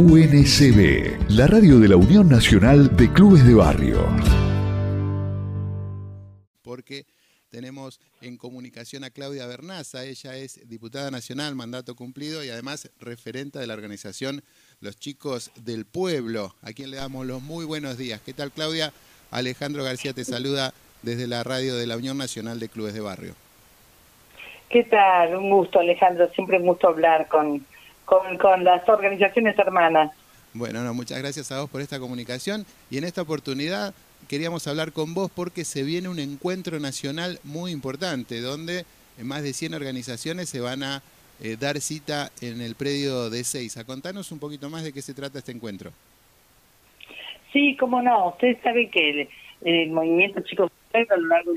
UNCB, la radio de la Unión Nacional de Clubes de Barrio. Porque tenemos en comunicación a Claudia Bernaza, ella es diputada nacional, mandato cumplido y además referente de la organización Los Chicos del Pueblo, a quien le damos los muy buenos días. ¿Qué tal Claudia? Alejandro García te saluda desde la radio de la Unión Nacional de Clubes de Barrio. ¿Qué tal? Un gusto Alejandro, siempre un gusto hablar con, con, las organizaciones hermanas. Bueno, no, muchas gracias a vos por esta comunicación y en esta oportunidad queríamos hablar con vos porque se viene un encuentro nacional muy importante donde más de 100 organizaciones se van a eh, dar cita en el predio de Seiza. Contanos un poquito más de qué se trata este encuentro. Sí, cómo no. Ustedes saben que el, movimiento Chicos a lo largo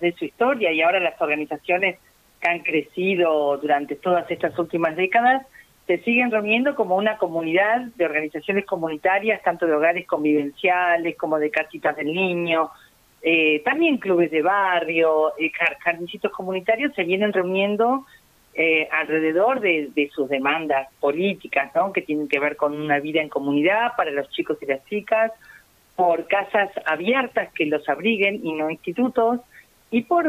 de su historia y ahora las organizaciones que han crecido durante todas estas últimas décadas se siguen reuniendo como una comunidad de organizaciones comunitarias, tanto de hogares convivenciales como de casitas del niño, eh, también clubes de barrio, eh, comunitarios se vienen reuniendo eh, alrededor de, sus demandas políticas, ¿no? que tienen que ver con una vida en comunidad para los chicos y las chicas, por casas abiertas que los abriguen y no institutos, y por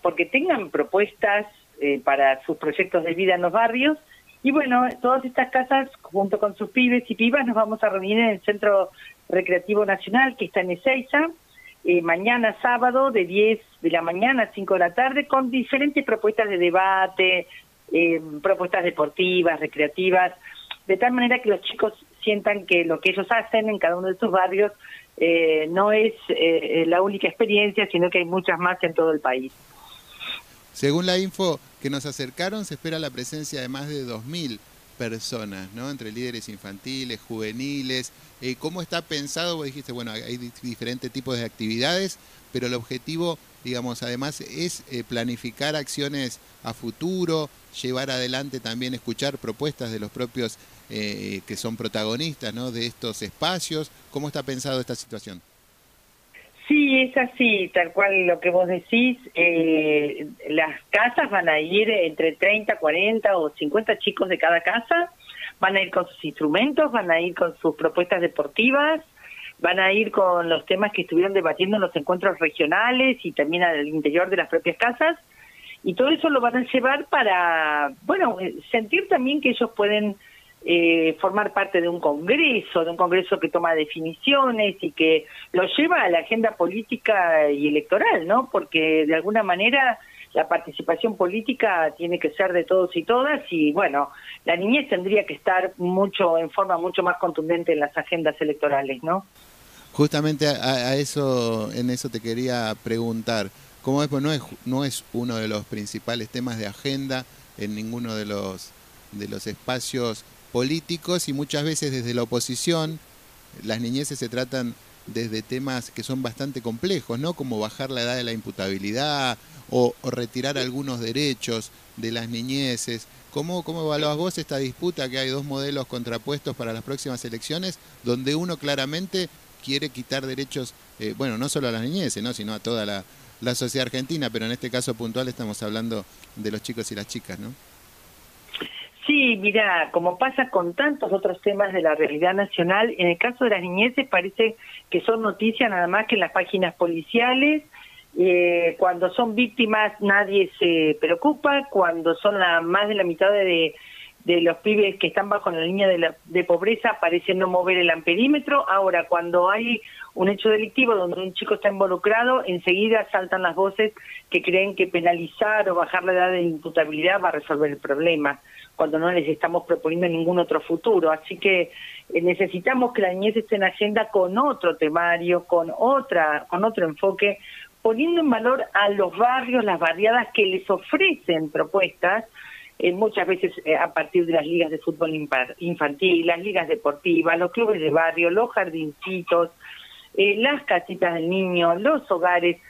porque tengan propuestas eh, para sus proyectos de vida en los barrios y bueno, todas estas casas, junto con sus pibes y pibas, nos vamos a reunir en el Centro Recreativo Nacional, que está en Ezeiza, eh, mañana sábado, de 10 de la mañana a 5 de la tarde, con diferentes propuestas de debate, eh, propuestas deportivas, recreativas, de tal manera que los chicos sientan que lo que ellos hacen en cada uno de sus barrios eh, no es eh, la única experiencia, sino que hay muchas más en todo el país. Según la info que nos acercaron, se espera la presencia de más de 2.000 personas, ¿no? Entre líderes infantiles, juveniles. Eh, ¿Cómo está pensado? Vos dijiste, bueno, hay diferentes tipos de actividades, pero el objetivo, digamos, además es eh, planificar acciones a futuro, llevar adelante también, escuchar propuestas de los propios eh, que son protagonistas, ¿no? De estos espacios. ¿Cómo está pensado esta situación? Sí, es así, tal cual lo que vos decís. Eh, las casas van a ir entre 30, 40 o 50 chicos de cada casa, van a ir con sus instrumentos, van a ir con sus propuestas deportivas, van a ir con los temas que estuvieron debatiendo en los encuentros regionales y también al interior de las propias casas. Y todo eso lo van a llevar para, bueno, sentir también que ellos pueden eh, formar parte de un congreso, de un congreso que toma definiciones y que lo lleva a la agenda política y electoral, ¿no? Porque de alguna manera la participación política tiene que ser de todos y todas y bueno, la niñez tendría que estar mucho en forma mucho más contundente en las agendas electorales, ¿no? Justamente a, eso en eso te quería preguntar. ¿Cómo es? Pues no es no es uno de los principales temas de agenda en ninguno de los de los espacios políticos y muchas veces desde la oposición las niñeces se tratan desde temas que son bastante complejos, ¿no? Como bajar la edad de la imputabilidad o, retirar algunos derechos de las niñeces. ¿Cómo, ¿Cómo evaluás vos esta disputa que hay dos modelos contrapuestos para las próximas elecciones, donde uno claramente quiere quitar derechos, eh, bueno, no solo a las niñeces, ¿no? sino a toda la, la sociedad argentina, pero en este caso puntual estamos hablando de los chicos y las chicas, ¿no? Mira, como pasa con tantos otros temas de la realidad nacional, en el caso de las niñeces parece que son noticias nada más que en las páginas policiales. Eh, cuando son víctimas nadie se preocupa, cuando son la, más de la mitad de, de los pibes que están bajo la línea de, la, de pobreza parece no mover el amperímetro. Ahora, cuando hay un hecho delictivo donde un chico está involucrado, enseguida saltan las voces que creen que penalizar o bajar la edad de imputabilidad va a resolver el problema cuando no les estamos proponiendo ningún otro futuro. Así que eh, necesitamos que la niñez esté en agenda con otro temario, con otra, con otro enfoque, poniendo en valor a los barrios, las barriadas que les ofrecen propuestas, eh, muchas veces eh, a partir de las ligas de fútbol infantil, las ligas deportivas, los clubes de barrio, los jardincitos, las casitas del niño, los hogares,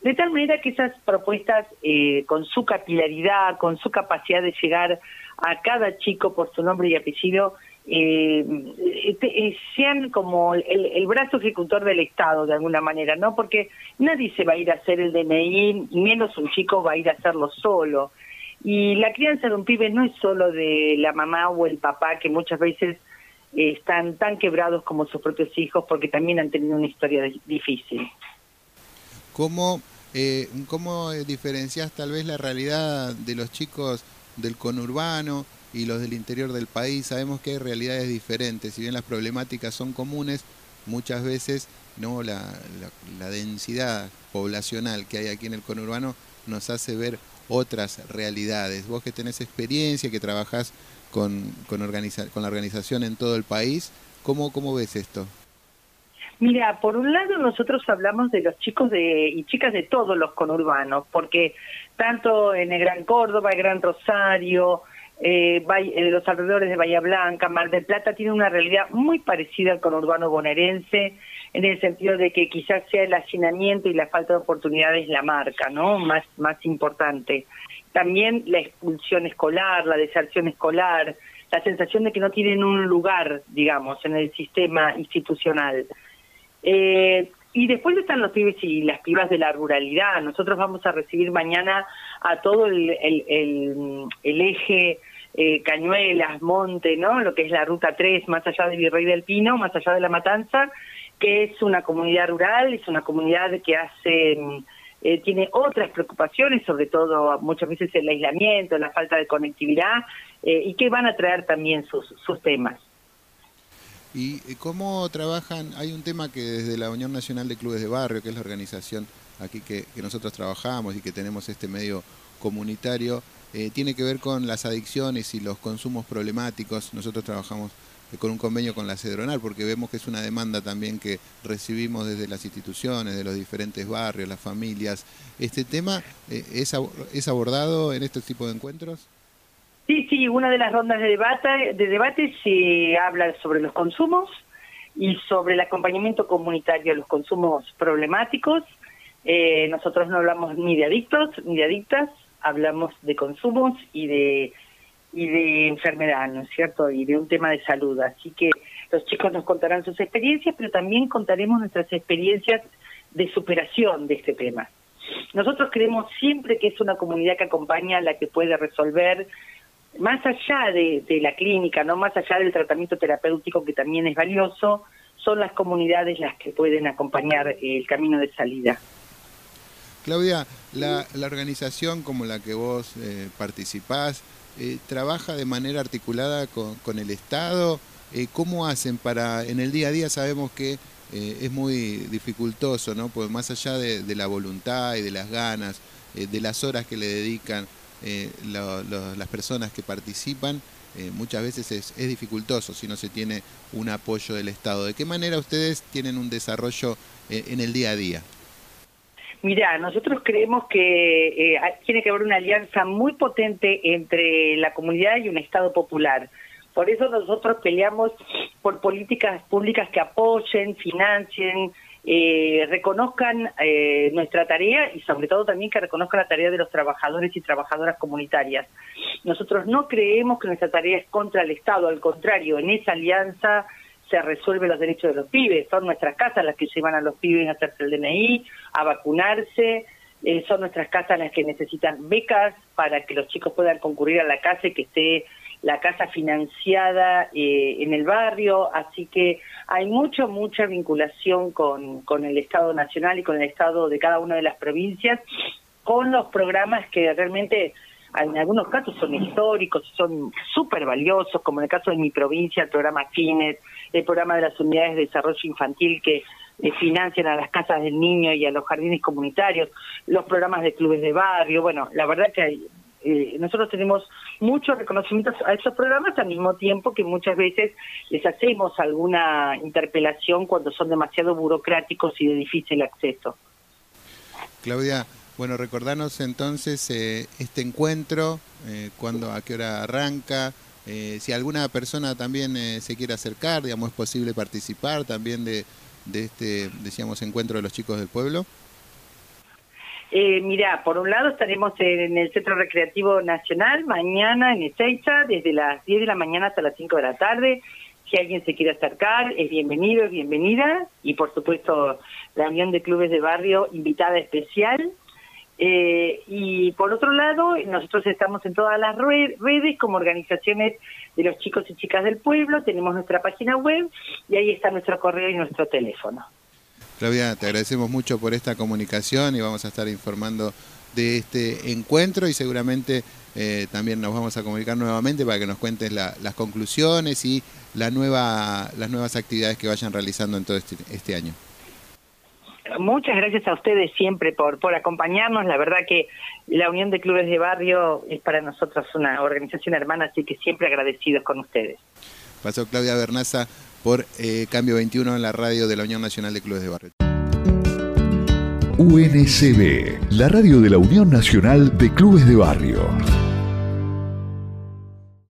de tal manera que esas propuestas, con su capilaridad, con su capacidad de llegar a cada chico por su nombre y apellido, eh, eh, sean como el, brazo ejecutor del Estado de alguna manera, ¿no? Porque nadie se va a ir a hacer el DNI, menos un chico va a ir a hacerlo solo. Y la crianza de un pibe no es solo de la mamá o el papá, que muchas veces están tan quebrados como sus propios hijos porque también han tenido una historia difícil. ¿Cómo, eh, ¿Cómo diferencias tal vez la realidad de los chicos del conurbano y los del interior del país? Sabemos que hay realidades diferentes, si bien las problemáticas son comunes, muchas veces no la, la, densidad poblacional que hay aquí en el conurbano nos hace ver otras realidades. Vos que tenés experiencia, que trabajás con, con, la organización en todo el país, ¿cómo, cómo ves esto? Mira, por un lado nosotros hablamos de los chicos de, y chicas de todos los conurbanos, porque tanto en el Gran Córdoba, el Gran Rosario, eh, los alrededores de Bahía Blanca, Mar del Plata, tienen una realidad muy parecida al conurbano bonaerense, en el sentido de que quizás sea el hacinamiento y la falta de oportunidades la marca, ¿no? Más, más importante. También la expulsión escolar, la deserción escolar, la sensación de que no tienen un lugar, digamos, en el sistema institucional. Eh, y después están los pibes y las pibas de la ruralidad. Nosotros vamos a recibir mañana a todo el, el, eje eh, Cañuelas, Monte, ¿no? Lo que es la Ruta 3, más allá de Virrey del Pino, más allá de La Matanza, que es una comunidad rural, es una comunidad que hace... Eh, tiene otras preocupaciones, sobre todo muchas veces el aislamiento, la falta de conectividad, eh, y que van a traer también sus, sus temas. ¿Y cómo trabajan? Hay un tema que desde la Unión Nacional de Clubes de Barrio, que es la organización aquí que, nosotros trabajamos y que tenemos este medio comunitario, eh, tiene que ver con las adicciones y los consumos problemáticos. Nosotros trabajamos eh, con un convenio con la Cedronal porque vemos que es una demanda también que recibimos desde las instituciones, de los diferentes barrios, las familias. ¿Este tema eh, es, es abordado en este tipo de encuentros? Sí, sí, una de las rondas de debate, de debate se habla sobre los consumos y sobre el acompañamiento comunitario a los consumos problemáticos. Eh, nosotros no hablamos ni de adictos ni de adictas, hablamos de consumos y de y de enfermedad, ¿no es cierto? Y de un tema de salud. Así que los chicos nos contarán sus experiencias, pero también contaremos nuestras experiencias de superación de este tema. Nosotros creemos siempre que es una comunidad que acompaña la que puede resolver más allá de, la clínica, no más allá del tratamiento terapéutico que también es valioso, son las comunidades las que pueden acompañar el camino de salida. Claudia, la, organización como la que vos eh, participás, eh, ¿trabaja de manera articulada con, el Estado? Eh, ¿Cómo hacen para, en el día a día sabemos que es muy dificultoso, ¿no? Pues más allá de la voluntad y de las ganas, de las horas que le dedican, eh, las personas que participan, eh, muchas veces es, dificultoso si no se tiene un apoyo del Estado. ¿De qué manera ustedes tienen un desarrollo eh, en el día a día? Mira, nosotros creemos que tiene que haber una alianza muy potente entre la comunidad y un Estado popular. Por eso nosotros peleamos por políticas públicas que apoyen, financien, eh, reconozcan eh, nuestra tarea y sobre todo también que reconozcan la tarea de los trabajadores y trabajadoras comunitarias. Nosotros no creemos que nuestra tarea es contra el Estado, al contrario, en esa alianza se resuelven los derechos de los pibes, son nuestras casas las que llevan a los pibes a hacerse el DNI, a vacunarse, eh, son nuestras casas las que necesitan becas para que los chicos puedan concurrir a la casa y que esté la casa financiada eh, en el barrio, así que hay mucha, mucha vinculación con, con el Estado Nacional y con el Estado de cada una de las provincias, con los programas que realmente en algunos casos son históricos, son súper valiosos, como en el caso de mi provincia, el programa FINES, el programa de las unidades de desarrollo infantil que eh, financian a las casas del niño y a los jardines comunitarios, los programas de clubes de barrio, bueno, la verdad que hay, eh, nosotros tenemos muchos reconocimientos a estos programas al mismo tiempo que muchas veces les hacemos alguna interpelación cuando son demasiado burocráticos y de difícil acceso. Claudia, bueno, recordanos entonces eh, este encuentro, eh, cuándo, a qué hora arranca, eh, si alguna persona también se quiere acercar, digamos, es posible participar también de, de este, decíamos, encuentro de los chicos del pueblo. Eh, mira, por un lado estaremos en el Centro Recreativo Nacional mañana en Ezeiza, desde las 10 de la mañana hasta las 5 de la tarde. Si alguien se quiere acercar, es bienvenido, es bienvenida. Y por supuesto, la Unión de Clubes de Barrio, invitada especial. Eh, y por otro lado, nosotros estamos en todas las redes como organizaciones de los chicos y chicas del pueblo, tenemos nuestra página web y ahí está nuestro correo y nuestro teléfono. Claudia, te agradecemos mucho por esta comunicación y vamos a estar informando de este encuentro y seguramente eh, también nos vamos a comunicar nuevamente para que nos cuentes las conclusiones y la nueva, las nuevas actividades que vayan realizando en todo este, este año. Muchas gracias a ustedes siempre por, por acompañarnos. La verdad que la Unión de Clubes de Barrio es para nosotros una organización hermana, así que siempre agradecidos con ustedes. Pasó Claudia Bernaza por eh, Cambio 21 en la radio de la Unión Nacional de Clubes de Barrio. UNCB, la radio de la Unión Nacional de Clubes de Barrio.